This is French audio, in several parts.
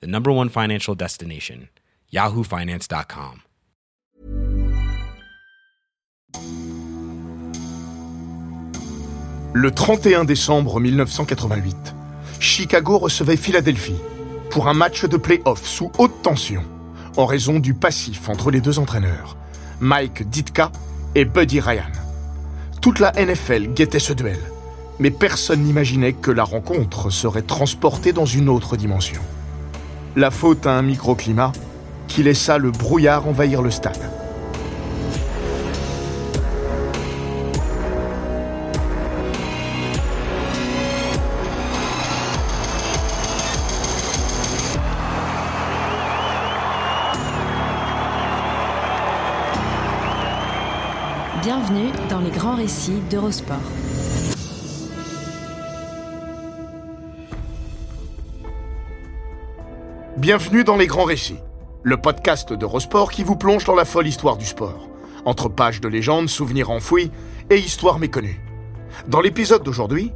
the number one financial destination, yahoofinance.com. Le 31 décembre 1988, Chicago recevait Philadelphie pour un match de play-off sous haute tension en raison du passif entre les deux entraîneurs, Mike Ditka et Buddy Ryan. Toute la NFL guettait ce duel, mais personne n'imaginait que la rencontre serait transportée dans une autre dimension. La faute à un microclimat qui laissa le brouillard envahir le stade. Bienvenue dans les grands récits d'Eurosport. Bienvenue dans Les Grands Récits, le podcast d'Eurosport qui vous plonge dans la folle histoire du sport, entre pages de légendes, souvenirs enfouis et histoires méconnues. Dans l'épisode d'aujourd'hui,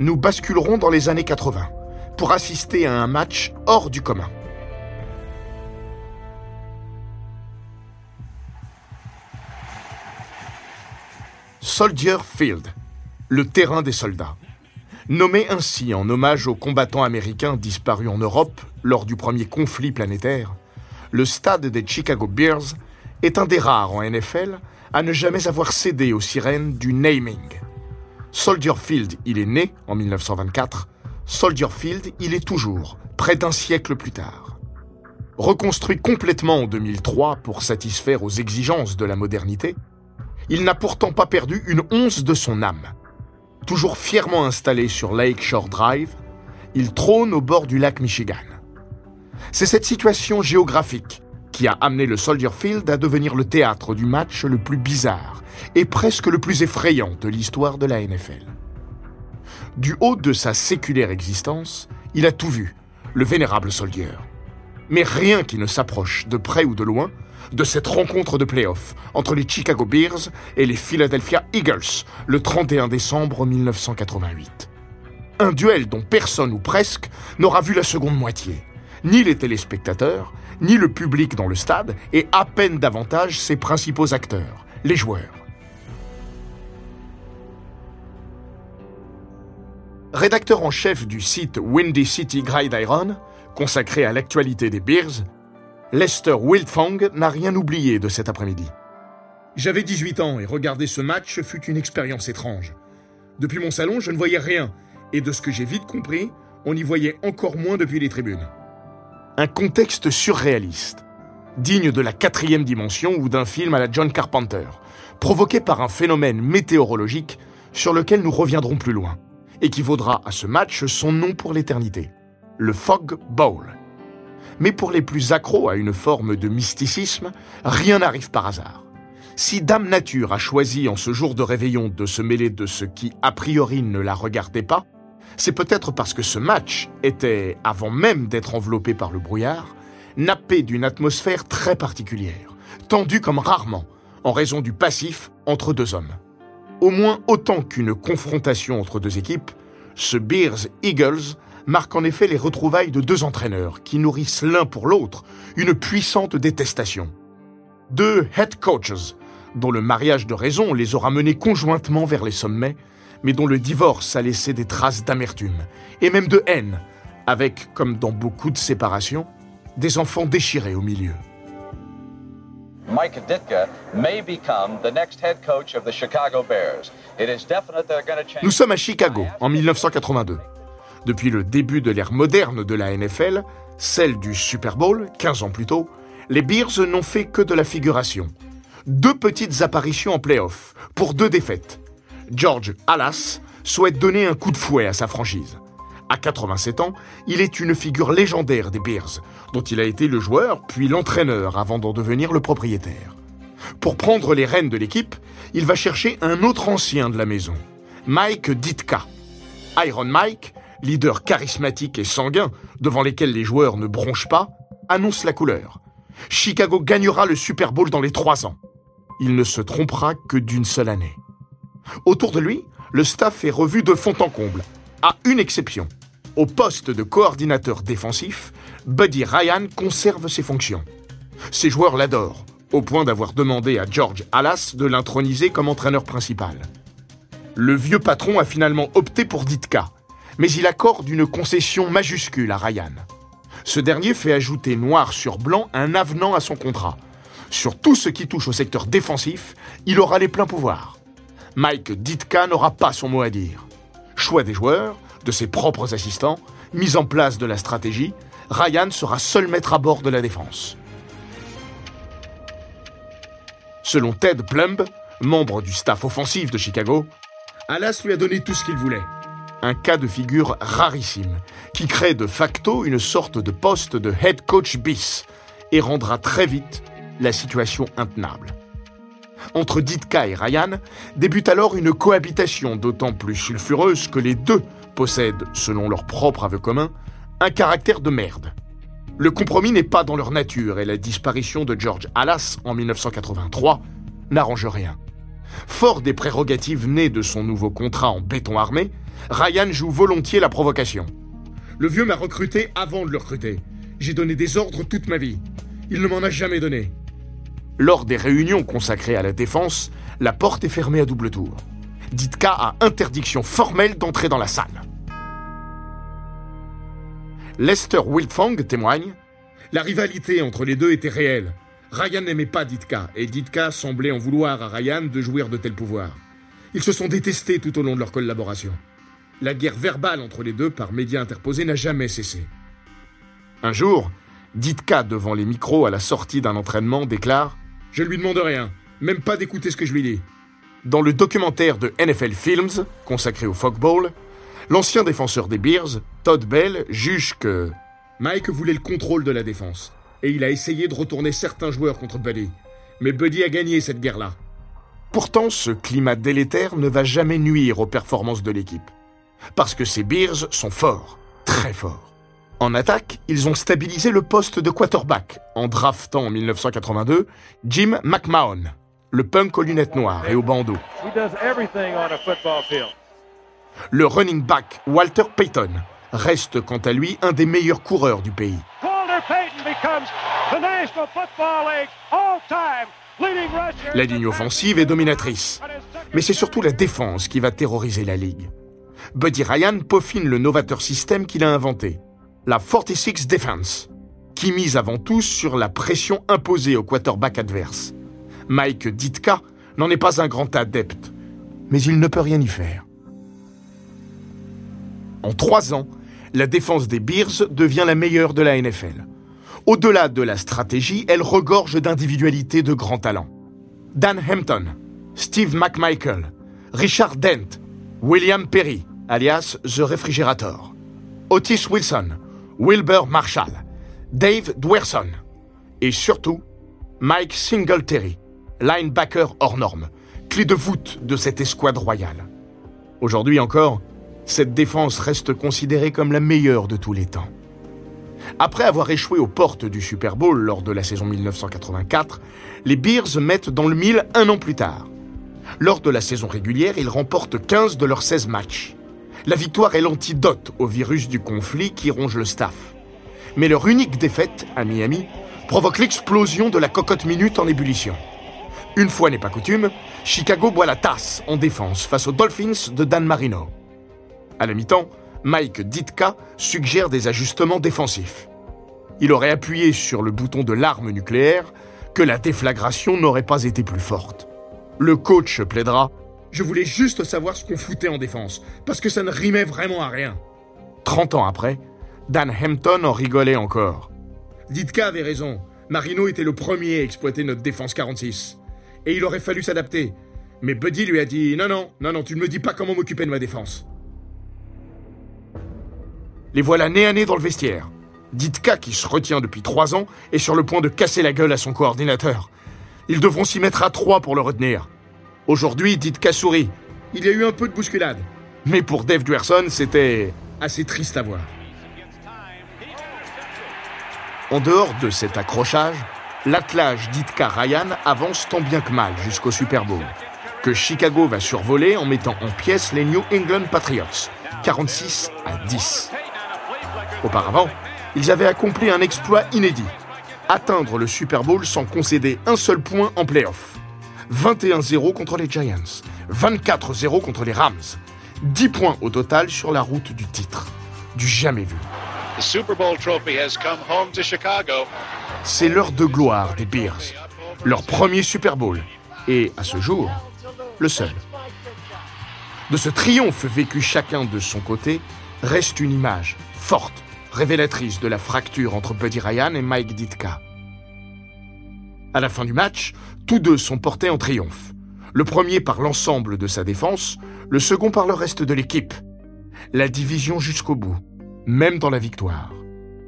nous basculerons dans les années 80 pour assister à un match hors du commun. Soldier Field, le terrain des soldats. Nommé ainsi en hommage aux combattants américains disparus en Europe lors du premier conflit planétaire, le stade des Chicago Bears est un des rares en NFL à ne jamais avoir cédé aux sirènes du naming. Soldier Field, il est né en 1924. Soldier Field, il est toujours, près d'un siècle plus tard. Reconstruit complètement en 2003 pour satisfaire aux exigences de la modernité, il n'a pourtant pas perdu une once de son âme. Toujours fièrement installé sur Lakeshore Drive, il trône au bord du lac Michigan. C'est cette situation géographique qui a amené le Soldier Field à devenir le théâtre du match le plus bizarre et presque le plus effrayant de l'histoire de la NFL. Du haut de sa séculaire existence, il a tout vu, le vénérable Soldier. Mais rien qui ne s'approche, de près ou de loin, de cette rencontre de playoff entre les Chicago Bears et les Philadelphia Eagles le 31 décembre 1988. Un duel dont personne ou presque n'aura vu la seconde moitié. Ni les téléspectateurs, ni le public dans le stade, et à peine davantage ses principaux acteurs, les joueurs. Rédacteur en chef du site Windy City Gridiron, consacré à l'actualité des Bears, Lester Wildfang n'a rien oublié de cet après-midi. J'avais 18 ans et regarder ce match fut une expérience étrange. Depuis mon salon, je ne voyais rien, et de ce que j'ai vite compris, on y voyait encore moins depuis les tribunes. Un contexte surréaliste, digne de la quatrième dimension ou d'un film à la John Carpenter, provoqué par un phénomène météorologique sur lequel nous reviendrons plus loin, et qui vaudra à ce match son nom pour l'éternité, le Fog Bowl. Mais pour les plus accros à une forme de mysticisme, rien n'arrive par hasard. Si Dame Nature a choisi en ce jour de réveillon de se mêler de ce qui a priori ne la regardait pas, c'est peut-être parce que ce match était, avant même d'être enveloppé par le brouillard, nappé d'une atmosphère très particulière, tendue comme rarement, en raison du passif entre deux hommes. Au moins autant qu'une confrontation entre deux équipes, ce Bears Eagles marque en effet les retrouvailles de deux entraîneurs qui nourrissent l'un pour l'autre une puissante détestation. Deux head coaches, dont le mariage de raison les aura menés conjointement vers les sommets, mais dont le divorce a laissé des traces d'amertume, et même de haine, avec, comme dans beaucoup de séparations, des enfants déchirés au milieu. Mike Ditka may become the next head coach of the Chicago Bears. It is definite they're going to change. Nous sommes à Chicago, en 1982. Depuis le début de l'ère moderne de la NFL, celle du Super Bowl, 15 ans plus tôt, les Bears n'ont fait que de la figuration. Deux petites apparitions en playoff, pour deux défaites. George Halas souhaite donner un coup de fouet à sa franchise. À 87 ans, il est une figure légendaire des Bears, dont il a été le joueur puis l'entraîneur avant d'en devenir le propriétaire. Pour prendre les rênes de l'équipe, il va chercher un autre ancien de la maison, Mike Ditka. Iron Mike, leader charismatique et sanguin, devant lesquels les joueurs ne bronchent pas, annonce la couleur. Chicago gagnera le Super Bowl dans les trois ans. Il ne se trompera que d'une seule année. Autour de lui, le staff est revu de fond en comble, à une exception. Au poste de coordinateur défensif, Buddy Ryan conserve ses fonctions. Ses joueurs l'adorent, au point d'avoir demandé à George Halas de l'introniser comme entraîneur principal. Le vieux patron a finalement opté pour Ditka, mais il accorde une concession majuscule à Ryan. Ce dernier fait ajouter noir sur blanc un avenant à son contrat. Sur tout ce qui touche au secteur défensif, il aura les pleins pouvoirs. Mike Ditka n'aura pas son mot à dire. Choix des joueurs, de ses propres assistants, mise en place de la stratégie, Ryan sera seul maître à bord de la défense. Selon Ted Plumb, membre du staff offensif de Chicago, Alas lui a donné tout ce qu'il voulait. Un cas de figure rarissime, qui crée de facto une sorte de poste de head coach bis et rendra très vite la situation intenable. Entre Ditka et Ryan débute alors une cohabitation d'autant plus sulfureuse que les deux possèdent, selon leur propre aveu commun, un caractère de merde. Le compromis n'est pas dans leur nature et la disparition de George Halas en 1983 n'arrange rien. Fort des prérogatives nées de son nouveau contrat en béton armé, Ryan joue volontiers la provocation. Le vieux m'a recruté avant de le recruter. J'ai donné des ordres toute ma vie. Il ne m'en a jamais donné. Lors des réunions consacrées à la défense, la porte est fermée à double tour. Ditka a interdiction formelle d'entrer dans la salle. Lester Wiltfong témoigne La rivalité entre les deux était réelle. Ryan n'aimait pas Ditka, et Ditka semblait en vouloir à Ryan de jouir de tels pouvoirs. Ils se sont détestés tout au long de leur collaboration. La guerre verbale entre les deux par médias interposés n'a jamais cessé. Un jour, Ditka, devant les micros à la sortie d'un entraînement, déclare Je ne lui demande rien, même pas d'écouter ce que je lui dis. Dans le documentaire de NFL Films, consacré au Fogball, l'ancien défenseur des Bears, Todd Bell, juge que Mike voulait le contrôle de la défense, et il a essayé de retourner certains joueurs contre Buddy. Mais Buddy a gagné cette guerre-là. Pourtant, ce climat délétère ne va jamais nuire aux performances de l'équipe. Parce que ces Bears sont forts, très forts. En attaque, ils ont stabilisé le poste de quarterback en draftant en 1982 Jim McMahon, le punk aux lunettes noires et au bandeau. Le running back Walter Payton reste quant à lui un des meilleurs coureurs du pays. La ligne offensive est dominatrice, mais c'est surtout la défense qui va terroriser la ligue. Buddy Ryan peaufine le novateur système qu'il a inventé, la 46 Defense, qui mise avant tout sur la pression imposée au quarterback adverse. Mike Ditka n'en est pas un grand adepte, mais il ne peut rien y faire. En trois ans, la défense des Bears devient la meilleure de la NFL. Au-delà de la stratégie, elle regorge d'individualités de grand talent. Dan Hampton, Steve McMichael, Richard Dent, William Perry, alias The Refrigerator, Otis Wilson, Wilbur Marshall, Dave Dwerson et surtout Mike Singletary, linebacker hors norme, clé de voûte de cette escouade royale. Aujourd'hui encore, cette défense reste considérée comme la meilleure de tous les temps. Après avoir échoué aux portes du Super Bowl lors de la saison 1984, les Bears mettent dans le mille un an plus tard. Lors de la saison régulière, ils remportent 15 de leurs 16 matchs. La victoire est l'antidote au virus du conflit qui ronge le staff. Mais leur unique défaite, à Miami, provoque l'explosion de la cocotte minute en ébullition. Une fois n'est pas coutume, Chicago boit la tasse en défense face aux Dolphins de Dan Marino. À la mi-temps, Mike Ditka suggère des ajustements défensifs. Il aurait appuyé sur le bouton de l'arme nucléaire que la déflagration n'aurait pas été plus forte. Le coach plaidera Je voulais juste savoir ce qu'on foutait en défense, parce que ça ne rimait vraiment à rien. 30 ans après, Dan Hampton en rigolait encore. Ditka avait raison. Marino était le premier à exploiter notre défense 46. Et il aurait fallu s'adapter. Mais Buddy lui a dit Non, non, non, non, tu ne me dis pas comment m'occuper de ma défense. Les voilà nez à nez dans le vestiaire. Ditka, qui se retient depuis trois ans, est sur le point de casser la gueule à son coordinateur. Ils devront s'y mettre à trois pour le retenir. Aujourd'hui, Ditka sourit. Il y a eu un peu de bousculade. Mais pour Dave Duerson, c'était assez triste à voir. En dehors de cet accrochage, l'attelage d'Itka Ryan avance tant bien que mal jusqu'au Super Bowl, que Chicago va survoler en mettant en pièces les New England Patriots, 46 à 10. Auparavant, ils avaient accompli un exploit inédit, atteindre le Super Bowl sans concéder un seul point en playoff. 21-0 contre les Giants, 24-0 contre les Rams, 10 points au total sur la route du titre. Du jamais vu. C'est l'heure de gloire des Bears. Leur premier Super Bowl. Et, à ce jour, le seul. De ce triomphe vécu chacun de son côté, reste une image forte, révélatrice de la fracture entre Buddy Ryan et Mike Ditka. À la fin du match, tous deux sont portés en triomphe. Le premier par l'ensemble de sa défense, le second par le reste de l'équipe. La division jusqu'au bout, même dans la victoire.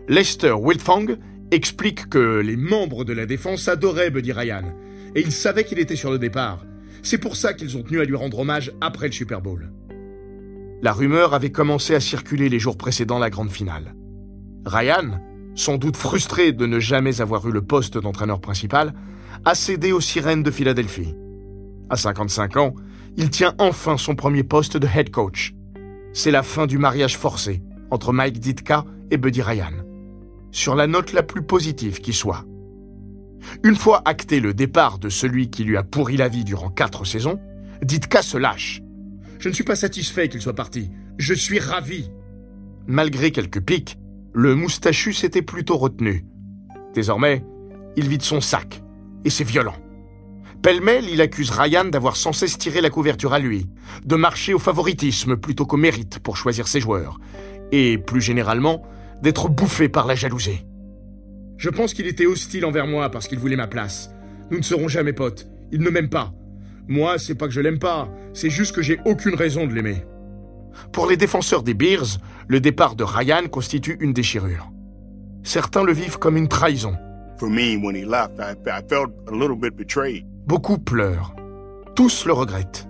Lester Wiltfong explique que les membres de la défense adoraient Buddy Ryan, et ils savaient qu'il était sur le départ. C'est pour ça qu'ils ont tenu à lui rendre hommage après le Super Bowl. La rumeur avait commencé à circuler les jours précédant la grande finale. Ryan, sans doute frustré de ne jamais avoir eu le poste d'entraîneur principal, a cédé aux sirènes de Philadelphie. À 55 ans, il tient enfin son premier poste de head coach. C'est la fin du mariage forcé entre Mike Ditka et Buddy Ryan. Sur la note la plus positive qui soit. Une fois acté le départ de celui qui lui a pourri la vie durant quatre saisons, Ditka se lâche. Je ne suis pas satisfait qu'il soit parti. Je suis ravi. Malgré quelques pics, le moustachu s'était plutôt retenu. Désormais, il vide son sac. Et c'est violent. Pêle-mêle, il accuse Ryan d'avoir sans cesse tiré la couverture à lui, de marcher au favoritisme plutôt qu'au mérite pour choisir ses joueurs, et plus généralement, d'être bouffé par la jalousie. Je pense qu'il était hostile envers moi parce qu'il voulait ma place. Nous ne serons jamais potes. Il ne m'aime pas. Moi, c'est pas que je l'aime pas, c'est juste que j'ai aucune raison de l'aimer. Pour les défenseurs des Bears, le départ de Ryan constitue une déchirure. Certains le vivent comme une trahison. For me, when he left, I, I felt a little bit betrayed. Beaucoup pleurent. Tous le regrettent.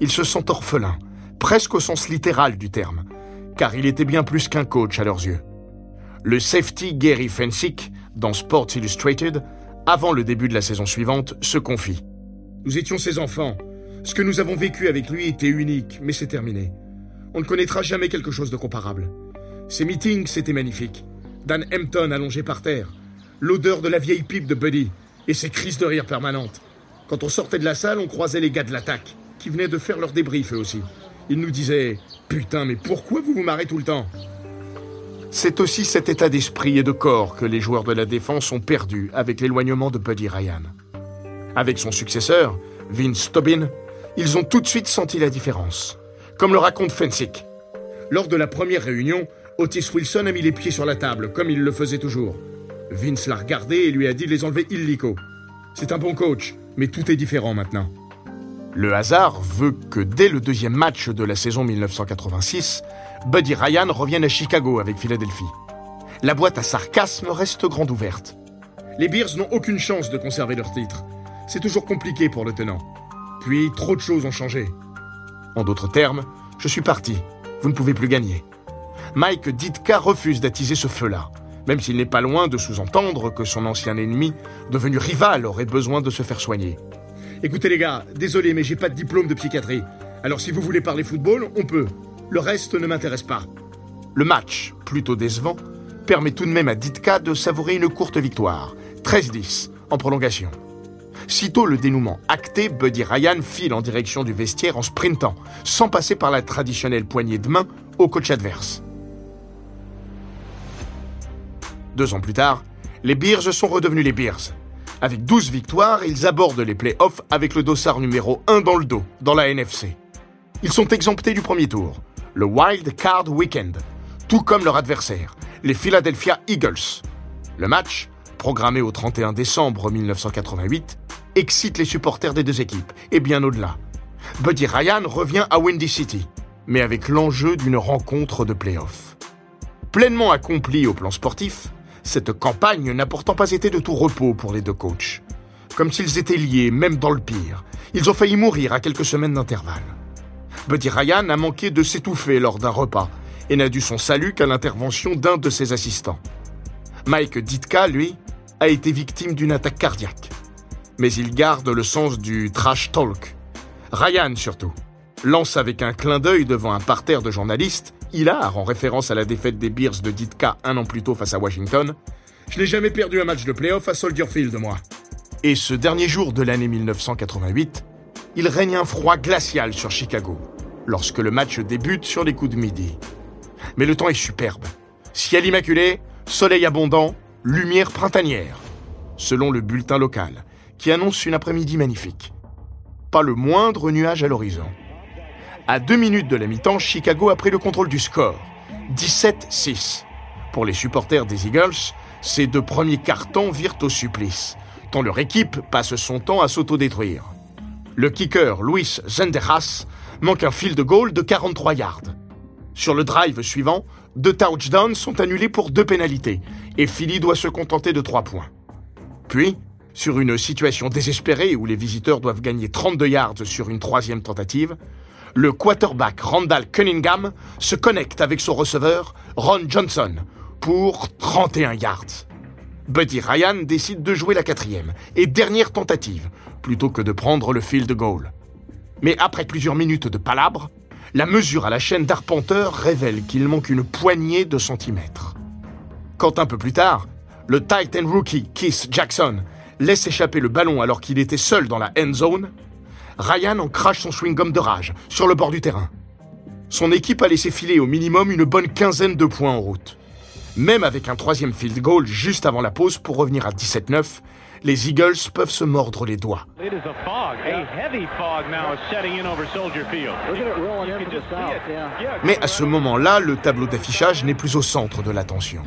Ils se sentent orphelins, presque au sens littéral du terme, car il était bien plus qu'un coach à leurs yeux. Le safety Gary Fensick, dans Sports Illustrated, avant le début de la saison suivante, se confie. Nous étions ses enfants. Ce que nous avons vécu avec lui était unique, mais c'est terminé. On ne connaîtra jamais quelque chose de comparable. Ces meetings, c'était magnifique. Dan Hampton allongé par terre, l'odeur de la vieille pipe de Buddy et ses crises de rire permanentes. Quand on sortait de la salle, on croisait les gars de l'attaque, qui venaient de faire leur débrief eux aussi. Ils nous disaient Putain, mais pourquoi vous vous marrez tout le temps? C'est aussi cet état d'esprit et de corps que les joueurs de la défense ont perdu avec l'éloignement de Buddy Ryan. Avec son successeur, Vince Tobin, ils ont tout de suite senti la différence. Comme le raconte Fensick. Lors de la première réunion, Otis Wilson a mis les pieds sur la table, comme il le faisait toujours. Vince l'a regardé et lui a dit de les enlever illico. C'est un bon coach, mais tout est différent maintenant. Le hasard veut que dès le deuxième match de la saison 1986, Buddy Ryan revienne à Chicago avec Philadelphie. La boîte à sarcasme reste grande ouverte. Les Bears n'ont aucune chance de conserver leur titre. C'est toujours compliqué pour le tenant. Puis trop de choses ont changé. En d'autres termes, je suis parti. Vous ne pouvez plus gagner. Mike Ditka refuse d'attiser ce feu-là même s'il n'est pas loin de sous-entendre que son ancien ennemi, devenu rival, aurait besoin de se faire soigner. Écoutez les gars, désolé mais j'ai pas de diplôme de psychiatrie. Alors si vous voulez parler football, on peut. Le reste ne m'intéresse pas. Le match, plutôt décevant, permet tout de même à Ditka de savourer une courte victoire, 13-10, en prolongation. Sitôt le dénouement acté, Buddy Ryan file en direction du vestiaire en sprintant, sans passer par la traditionnelle poignée de main au coach adverse. Deux ans plus tard, les Bears sont redevenus les Bears. Avec 12 victoires, ils abordent les playoffs avec le dossard numéro 1 dans le dos, dans la NFC. Ils sont exemptés du premier tour, le Wild Card Weekend, tout comme leur adversaire, les Philadelphia Eagles. Le match, programmé au 31 décembre 1988, excite les supporters des deux équipes, et bien au-delà. Buddy Ryan revient à Windy City, mais avec l'enjeu d'une rencontre de playoffs. pleinement accomplie au plan sportif, cette campagne n'a pourtant pas été de tout repos pour les deux coachs. Comme s'ils étaient liés, même dans le pire. Ils ont failli mourir à quelques semaines d'intervalle. Buddy Ryan a manqué de s'étouffer lors d'un repas et n'a dû son salut qu'à l'intervention d'un de ses assistants. Mike Ditka, lui, a été victime d'une attaque cardiaque. Mais il garde le sens du trash talk. Ryan, surtout, lance avec un clin d'œil devant un parterre de journalistes hilar en référence à la défaite des Bears de Ditka un an plus tôt face à Washington. Je n'ai jamais perdu un match de playoff à Soldier Field, moi. Et ce dernier jour de l'année 1988, il règne un froid glacial sur Chicago, lorsque le match débute sur les coups de midi. Mais le temps est superbe. Ciel immaculé, soleil abondant, lumière printanière, selon le bulletin local, qui annonce une après-midi magnifique. Pas le moindre nuage à l'horizon. À deux minutes de la mi-temps, Chicago a pris le contrôle du score. 17-6. Pour les supporters des Eagles, ces deux premiers cartons virent au supplice, tant leur équipe passe son temps à s'autodétruire. Le kicker Luis Zendejas manque un field goal de 43 yards. Sur le drive suivant, deux touchdowns sont annulés pour deux pénalités, et Philly doit se contenter de trois points. Puis, sur une situation désespérée où les visiteurs doivent gagner 32 yards sur une troisième tentative, le quarterback Randall Cunningham se connecte avec son receveur Ron Johnson pour 31 yards. Buddy Ryan décide de jouer la quatrième et dernière tentative plutôt que de prendre le field goal. Mais après plusieurs minutes de palabres, la mesure à la chaîne d'arpenteur révèle qu'il manque une poignée de centimètres. Quand un peu plus tard, le Titan rookie Keith Jackson laisse échapper le ballon alors qu'il était seul dans la end zone, Ryan en crache son swing-gum de rage sur le bord du terrain. Son équipe a laissé filer au minimum une bonne quinzaine de points en route. Même avec un troisième field goal juste avant la pause pour revenir à 17-9, les Eagles peuvent se mordre les doigts. Mais à ce moment-là, le tableau d'affichage n'est plus au centre de l'attention.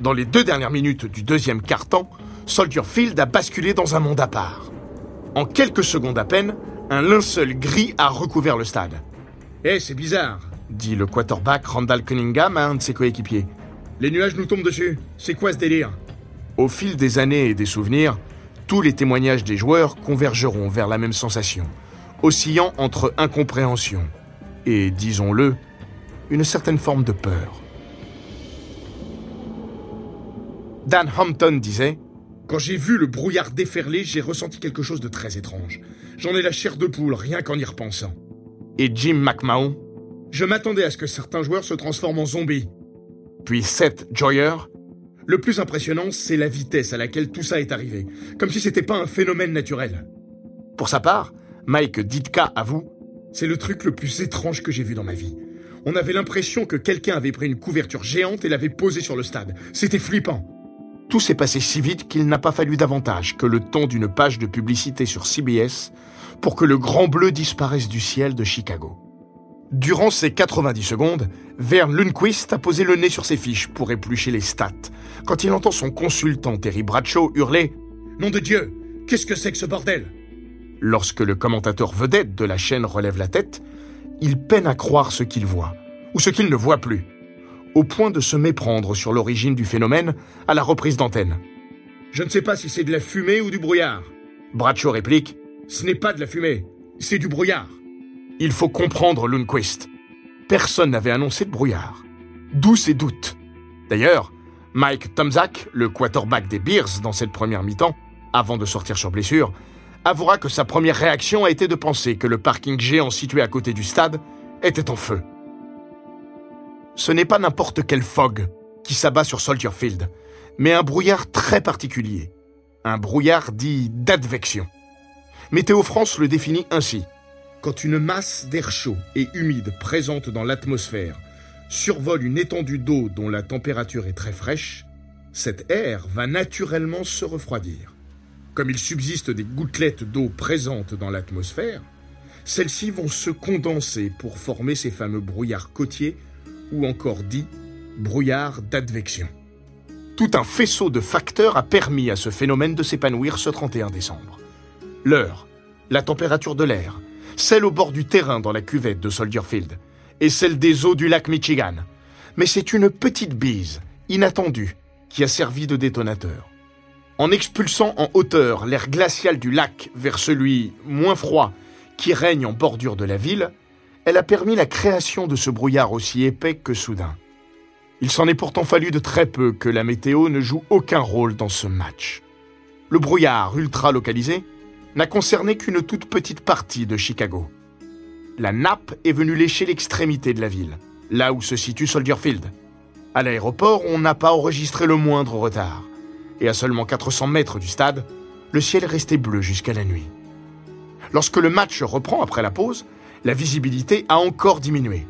Dans les deux dernières minutes du deuxième quart-temps, Soldier Field a basculé dans un monde à part. En quelques secondes à peine, un linceul gris a recouvert le stade. Eh, c'est bizarre, dit le quarterback Randall Cunningham à un de ses coéquipiers. Les nuages nous tombent dessus. C'est quoi ce délire? Au fil des années et des souvenirs, tous les témoignages des joueurs convergeront vers la même sensation, oscillant entre incompréhension et, disons-le, une certaine forme de peur. Dan Hampton disait quand j'ai vu le brouillard déferler, j'ai ressenti quelque chose de très étrange. J'en ai la chair de poule, rien qu'en y repensant. Et Jim McMahon? Je m'attendais à ce que certains joueurs se transforment en zombies. Puis Seth Joyer? Le plus impressionnant, c'est la vitesse à laquelle tout ça est arrivé, comme si c'était pas un phénomène naturel. Pour sa part, Mike Ditka avoue C'est le truc le plus étrange que j'ai vu dans ma vie. On avait l'impression que quelqu'un avait pris une couverture géante et l'avait posée sur le stade. C'était flippant. Tout s'est passé si vite qu'il n'a pas fallu davantage que le temps d'une page de publicité sur CBS pour que le grand bleu disparaisse du ciel de Chicago. Durant ces 90 secondes, Vern Lundquist a posé le nez sur ses fiches pour éplucher les stats, quand il entend son consultant Terry Bradshaw hurler ⁇ Nom de Dieu, qu'est-ce que c'est que ce bordel ?⁇ Lorsque le commentateur vedette de la chaîne relève la tête, il peine à croire ce qu'il voit, ou ce qu'il ne voit plus au point de se méprendre sur l'origine du phénomène à la reprise d'antenne. Je ne sais pas si c'est de la fumée ou du brouillard. Bradshaw réplique Ce n'est pas de la fumée, c'est du brouillard. Il faut comprendre Lundquist. Personne n'avait annoncé de brouillard. D'où ces doutes D'ailleurs, Mike Tomzak, le quarterback des Bears dans cette première mi-temps, avant de sortir sur blessure, avouera que sa première réaction a été de penser que le parking géant situé à côté du stade était en feu ce n'est pas n'importe quel fog qui s'abat sur Soldier Field, mais un brouillard très particulier. Un brouillard dit d'advection. Météo France le définit ainsi. Quand une masse d'air chaud et humide présente dans l'atmosphère survole une étendue d'eau dont la température est très fraîche, cet air va naturellement se refroidir. Comme il subsiste des gouttelettes d'eau présentes dans l'atmosphère, celles-ci vont se condenser pour former ces fameux brouillards côtiers ou encore dit brouillard d'advection. Tout un faisceau de facteurs a permis à ce phénomène de s'épanouir ce 31 décembre. L'heure, la température de l'air, celle au bord du terrain dans la cuvette de Soldier Field, et celle des eaux du lac Michigan, Mais c'est une petite bise, inattendue, qui a servi de détonateur. En expulsant en hauteur l'air glacial du lac vers celui moins froid qui règne en bordure de la ville, elle a permis la création de ce brouillard aussi épais que soudain. Il s'en est pourtant fallu de très peu que la météo ne joue aucun rôle dans ce match. Le brouillard ultra localisé n'a concerné qu'une toute petite partie de Chicago. La nappe est venue lécher l'extrémité de la ville, là où se situe Soldier Field. À l'aéroport, on n'a pas enregistré le moindre retard. Et à seulement 400 mètres du stade, le ciel est resté bleu jusqu'à la nuit. Lorsque le match reprend après la pause, la visibilité a encore diminué.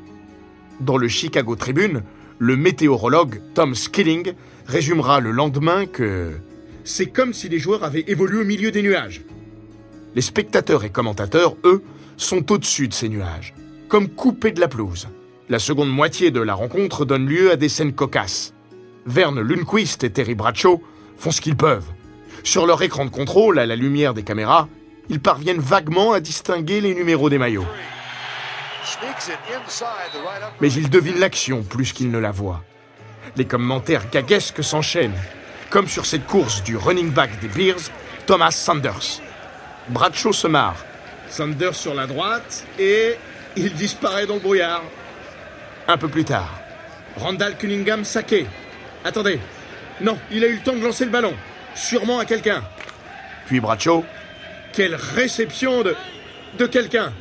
Dans le Chicago Tribune, le météorologue Tom Skilling résumera le lendemain que c'est comme si les joueurs avaient évolué au milieu des nuages. Les spectateurs et commentateurs, eux, sont au-dessus de ces nuages, comme coupés de la pelouse. La seconde moitié de la rencontre donne lieu à des scènes cocasses. Verne Lundquist et Terry Bradshaw font ce qu'ils peuvent. Sur leur écran de contrôle, à la lumière des caméras, ils parviennent vaguement à distinguer les numéros des maillots. Mais ils devinent l'action plus qu'ils ne la voient. Les commentaires gaguesques s'enchaînent, comme sur cette course du running back des Bears, Thomas Sanders. Bradshaw se marre. Sanders sur la droite et il disparaît dans le brouillard. Un peu plus tard, Randall Cunningham saqué. Attendez. Non, il a eu le temps de lancer le ballon. Sûrement à quelqu'un. Puis Bradshaw. Quelle réception de. de quelqu'un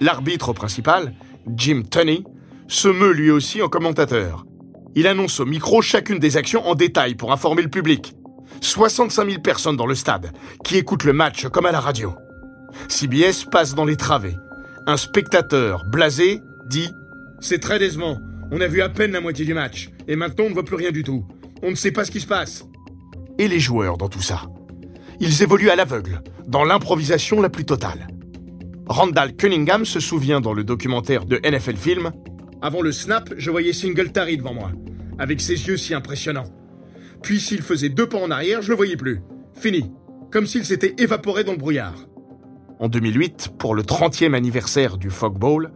L'arbitre principal, Jim Tunney, se meut lui aussi en commentateur. Il annonce au micro chacune des actions en détail pour informer le public. 65 000 personnes dans le stade, qui écoutent le match comme à la radio. CBS passe dans les travées. Un spectateur, blasé, dit C'est très décevant. On a vu à peine la moitié du match. Et maintenant, on ne voit plus rien du tout. On ne sait pas ce qui se passe. Et les joueurs dans tout ça Ils évoluent à l'aveugle, dans l'improvisation la plus totale. Randall Cunningham se souvient dans le documentaire de NFL Film Avant le snap, je voyais Singletary devant moi, avec ses yeux si impressionnants. Puis s'il faisait deux pas en arrière, je le voyais plus. Fini. Comme s'il s'était évaporé dans le brouillard. En 2008, pour le 30e anniversaire du Fog Bowl,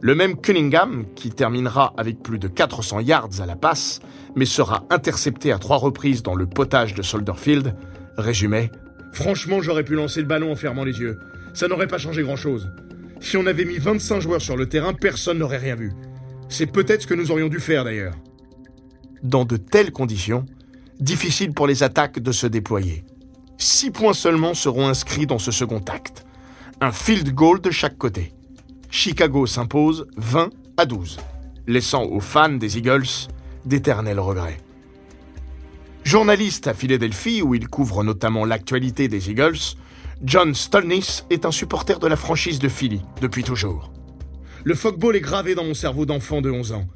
le même Cunningham, qui terminera avec plus de 400 yards à la passe, mais sera intercepté à trois reprises dans le potage de Soldier Field, résumait Franchement, j'aurais pu lancer le ballon en fermant les yeux ça n'aurait pas changé grand-chose. Si on avait mis 25 joueurs sur le terrain, personne n'aurait rien vu. C'est peut-être ce que nous aurions dû faire d'ailleurs. Dans de telles conditions, difficile pour les attaques de se déployer. Six points seulement seront inscrits dans ce second acte. Un field goal de chaque côté. Chicago s'impose 20 à 12, laissant aux fans des Eagles d'éternels regrets. Journaliste à Philadelphie, où il couvre notamment l'actualité des Eagles, John Stolnis est un supporter de la franchise de Philly depuis toujours. Le fogball est gravé dans mon cerveau d'enfant de 11 ans.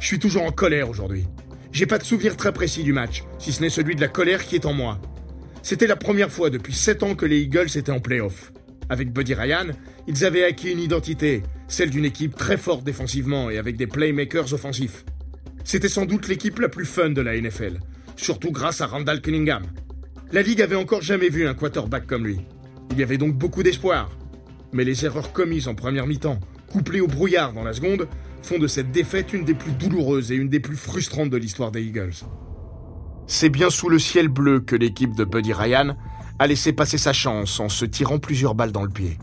Je suis toujours en colère aujourd'hui. J'ai pas de souvenir très précis du match, si ce n'est celui de la colère qui est en moi. C'était la première fois depuis 7 ans que les Eagles étaient en playoff. Avec Buddy Ryan, ils avaient acquis une identité, celle d'une équipe très forte défensivement et avec des playmakers offensifs. C'était sans doute l'équipe la plus fun de la NFL, surtout grâce à Randall Cunningham. La ligue avait encore jamais vu un quarterback comme lui. Il y avait donc beaucoup d'espoir. Mais les erreurs commises en première mi-temps, couplées au brouillard dans la seconde, font de cette défaite une des plus douloureuses et une des plus frustrantes de l'histoire des Eagles. C'est bien sous le ciel bleu que l'équipe de Buddy Ryan a laissé passer sa chance en se tirant plusieurs balles dans le pied.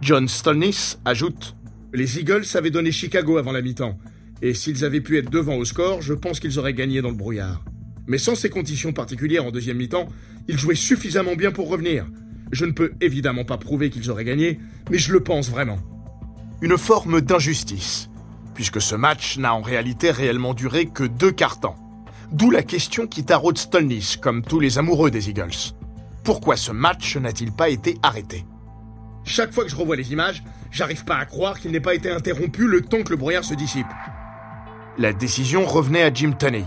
John Stolnis ajoute Les Eagles avaient donné Chicago avant la mi-temps, et s'ils avaient pu être devant au score, je pense qu'ils auraient gagné dans le brouillard. Mais sans ces conditions particulières en deuxième mi-temps, ils jouaient suffisamment bien pour revenir, je ne peux évidemment pas prouver qu'ils auraient gagné, mais je le pense vraiment. Une forme d'injustice, puisque ce match n'a en réalité réellement duré que deux quarts temps. D'où la question qui taraude Stolnis, comme tous les amoureux des Eagles. Pourquoi ce match n'a-t-il pas été arrêté? Chaque fois que je revois les images, j'arrive pas à croire qu'il n'ait pas été interrompu le temps que le brouillard se dissipe. La décision revenait à Jim Tunney.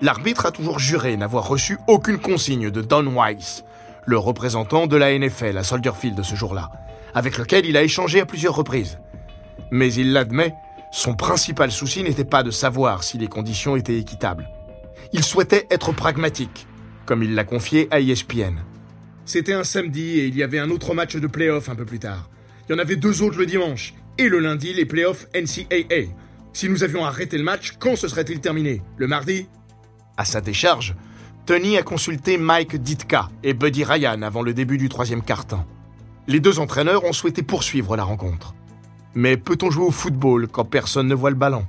L'arbitre a toujours juré n'avoir reçu aucune consigne de Don Weiss, le représentant de la NFL à Soldier Field ce jour-là, avec lequel il a échangé à plusieurs reprises. Mais il l'admet, son principal souci n'était pas de savoir si les conditions étaient équitables. Il souhaitait être pragmatique, comme il l'a confié à ESPN. C'était un samedi et il y avait un autre match de playoff un peu plus tard. Il y en avait deux autres le dimanche, et le lundi les playoffs NCAA. Si nous avions arrêté le match, quand se serait-il terminé? Le mardi? À sa décharge, Tony a consulté Mike Ditka et Buddy Ryan avant le début du troisième quart-temps. Les deux entraîneurs ont souhaité poursuivre la rencontre. Mais peut-on jouer au football quand personne ne voit le ballon?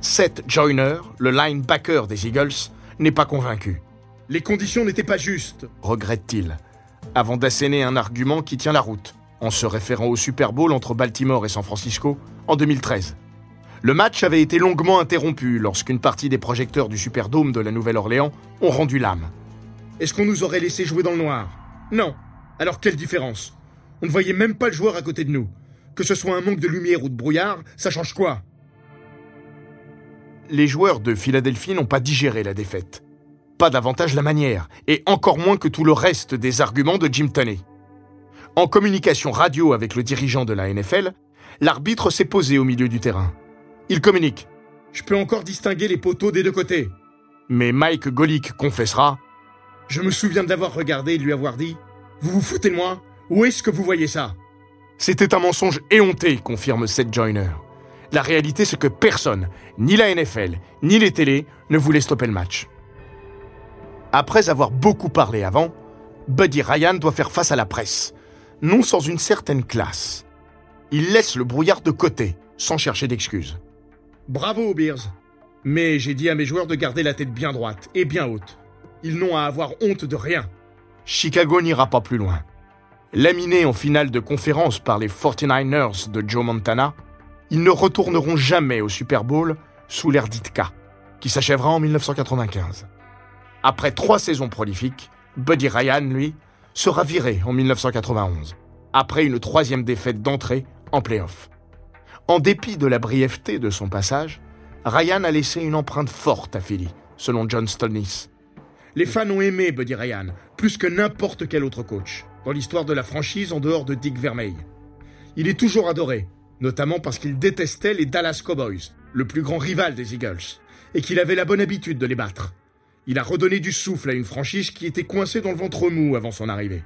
Seth Joyner, le linebacker des Eagles, n'est pas convaincu. Les conditions n'étaient pas justes, regrette-t-il, avant d'asséner un argument qui tient la route, en se référant au Super Bowl entre Baltimore et San Francisco en 2013. Le match avait été longuement interrompu lorsqu'une partie des projecteurs du Superdome de la Nouvelle-Orléans ont rendu l'âme. Est-ce qu'on nous aurait laissé jouer dans le noir? Non. Alors quelle différence? On ne voyait même pas le joueur à côté de nous. Que ce soit un manque de lumière ou de brouillard, ça change quoi? Les joueurs de Philadelphie n'ont pas digéré la défaite. Pas davantage la manière, et encore moins que tout le reste des arguments de Jim Tunney. En communication radio avec le dirigeant de la NFL, l'arbitre s'est posé au milieu du terrain. Il communique. Je peux encore distinguer les poteaux des deux côtés. Mais Mike Golick confessera. Je me souviens d'avoir regardé et de lui avoir dit Vous vous foutez de moi? Où est-ce que vous voyez ça? C'était un mensonge éhonté, confirme Seth Joyner. La réalité, c'est que personne, ni la NFL, ni les télés, ne voulait stopper le match. Après avoir beaucoup parlé avant, Buddy Ryan doit faire face à la presse, non sans une certaine classe. Il laisse le brouillard de côté, sans chercher d'excuses. Bravo, Bears. Mais j'ai dit à mes joueurs de garder la tête bien droite et bien haute. Ils n'ont à avoir honte de rien. Chicago n'ira pas plus loin. Laminés en finale de conférence par les 49ers de Joe Montana, ils ne retourneront jamais au Super Bowl sous l'ère d'Itka, qui s'achèvera en 1995. Après trois saisons prolifiques, Buddy Ryan, lui, sera viré en 1991, après une troisième défaite d'entrée en playoff. En dépit de la brièveté de son passage, Ryan a laissé une empreinte forte à Philly, selon John Stolnis. Les fans ont aimé Buddy Ryan, plus que n'importe quel autre coach, dans l'histoire de la franchise en dehors de Dick Vermeil. Il est toujours adoré, notamment parce qu'il détestait les Dallas Cowboys, le plus grand rival des Eagles, et qu'il avait la bonne habitude de les battre. Il a redonné du souffle à une franchise qui était coincée dans le ventre mou avant son arrivée.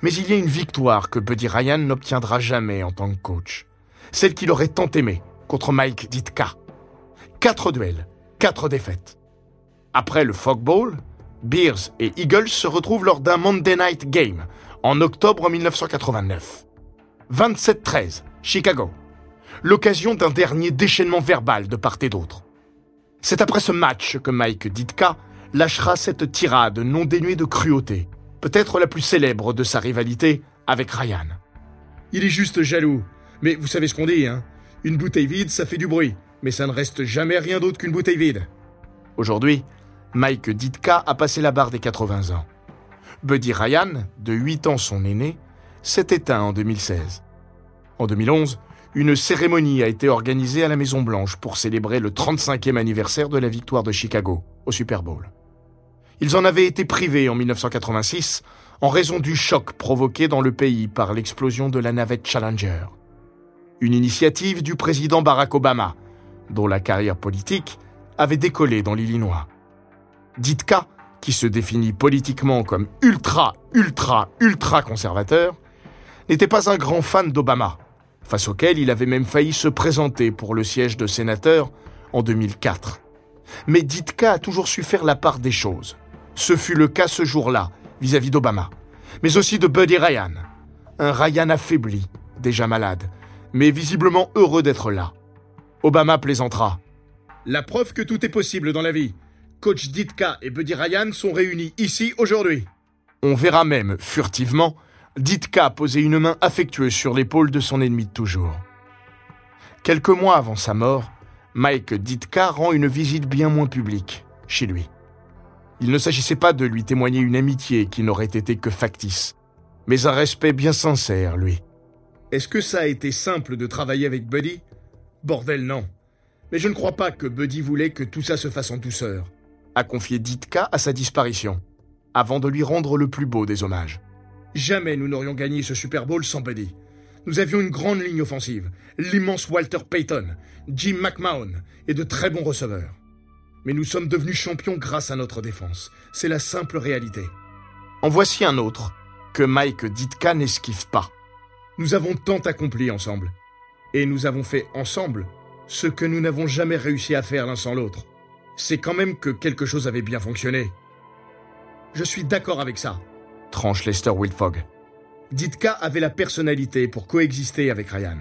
Mais il y a une victoire que Buddy Ryan n'obtiendra jamais en tant que coach celle qu'il aurait tant aimée, contre Mike Ditka. Quatre duels, quatre défaites. Après le Fog Bowl, Bears et Eagles se retrouvent lors d'un Monday Night Game en octobre 1989. 27-13, Chicago. L'occasion d'un dernier déchaînement verbal de part et d'autre. C'est après ce match que Mike Ditka lâchera cette tirade non dénuée de cruauté, peut-être la plus célèbre de sa rivalité avec Ryan. Il est juste jaloux, mais vous savez ce qu'on dit, hein Une bouteille vide, ça fait du bruit, mais ça ne reste jamais rien d'autre qu'une bouteille vide. Aujourd'hui, Mike Ditka a passé la barre des 80 ans. Buddy Ryan, de 8 ans son aîné, s'est éteint en 2016. En 2011, une cérémonie a été organisée à la Maison Blanche pour célébrer le 35e anniversaire de la victoire de Chicago au Super Bowl. Ils en avaient été privés en 1986 en raison du choc provoqué dans le pays par l'explosion de la navette Challenger une initiative du président Barack Obama, dont la carrière politique avait décollé dans l'Illinois. Ditka, qui se définit politiquement comme ultra, ultra, ultra conservateur, n'était pas un grand fan d'Obama, face auquel il avait même failli se présenter pour le siège de sénateur en 2004. Mais Ditka a toujours su faire la part des choses. Ce fut le cas ce jour-là, vis-à-vis d'Obama, mais aussi de Buddy Ryan, un Ryan affaibli, déjà malade, mais visiblement heureux d'être là. Obama plaisantera. La preuve que tout est possible dans la vie. Coach Ditka et Buddy Ryan sont réunis ici aujourd'hui. On verra même, furtivement, Ditka poser une main affectueuse sur l'épaule de son ennemi de toujours. Quelques mois avant sa mort, Mike Ditka rend une visite bien moins publique, chez lui. Il ne s'agissait pas de lui témoigner une amitié qui n'aurait été que factice, mais un respect bien sincère, lui. Est-ce que ça a été simple de travailler avec Buddy? Bordel, non. Mais je ne crois pas que Buddy voulait que tout ça se fasse en douceur, a confié Ditka à sa disparition, avant de lui rendre le plus beau des hommages. Jamais nous n'aurions gagné ce Super Bowl sans Buddy. Nous avions une grande ligne offensive, l'immense Walter Payton, Jim McMahon et de très bons receveurs. Mais nous sommes devenus champions grâce à notre défense. C'est la simple réalité. En voici un autre, que Mike Ditka n'esquive pas. Nous avons tant accompli ensemble. Et nous avons fait ensemble Ce que nous n'avons jamais réussi à faire l'un sans l'autre, c'est quand même que quelque chose avait bien fonctionné. Je suis d'accord avec ça, tranche Lester Wilfog. Ditka avait la personnalité pour coexister avec Ryan.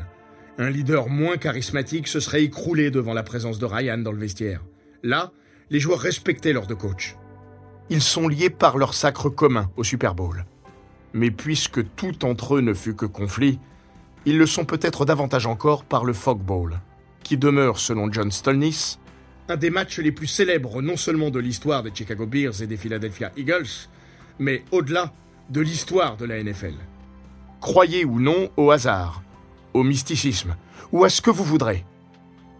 Un leader moins charismatique se serait écroulé devant la présence de Ryan dans le vestiaire. Là, les joueurs respectaient leur deux coachs. Ils sont liés par leur sacre commun au Super Bowl. Mais puisque tout entre eux ne fut que conflit, ils le sont peut-être davantage encore par le Fog Bowl, qui demeure, selon John Stolnis, un des matchs les plus célèbres non seulement de l'histoire des Chicago Bears et des Philadelphia Eagles, mais au-delà de l'histoire de la NFL. Croyez ou non au hasard, au mysticisme, ou à ce que vous voudrez.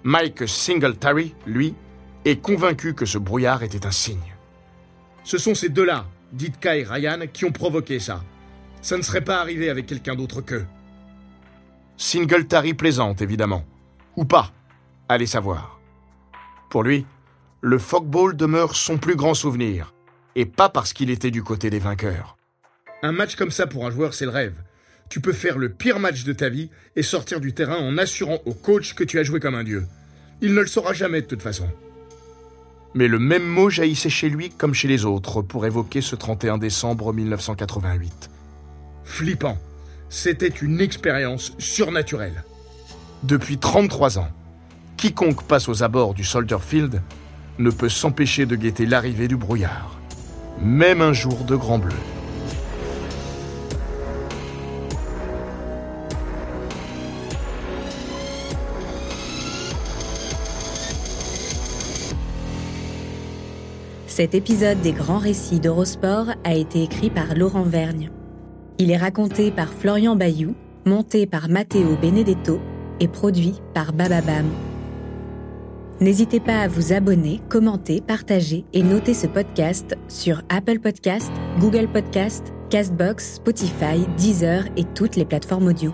Mike Singletary, lui, est convaincu que ce brouillard était un signe. Ce sont ces deux-là, Ditka et Ryan, qui ont provoqué ça. Ça ne serait pas arrivé avec quelqu'un d'autre qu'eux. Singletary plaisante, évidemment. Ou pas. Allez savoir. Pour lui, le Fogball demeure son plus grand souvenir. Et pas parce qu'il était du côté des vainqueurs. Un match comme ça pour un joueur, c'est le rêve. Tu peux faire le pire match de ta vie et sortir du terrain en assurant au coach que tu as joué comme un dieu. Il ne le saura jamais de toute façon. Mais le même mot jaillissait chez lui comme chez les autres pour évoquer ce 31 décembre 1988. Flippant. C'était une expérience surnaturelle. Depuis 33 ans, quiconque passe aux abords du Soldier Field ne peut s'empêcher de guetter l'arrivée du brouillard, même un jour de grand bleu. Cet épisode des grands récits d'Eurosport a été écrit par Laurent Vergne. Il est raconté par Florian Bayou, monté par Matteo Benedetto et produit par Bababam. N'hésitez pas à vous abonner, commenter, partager et noter ce podcast sur Apple Podcast, Google Podcast, Castbox, Spotify, Deezer et toutes les plateformes audio.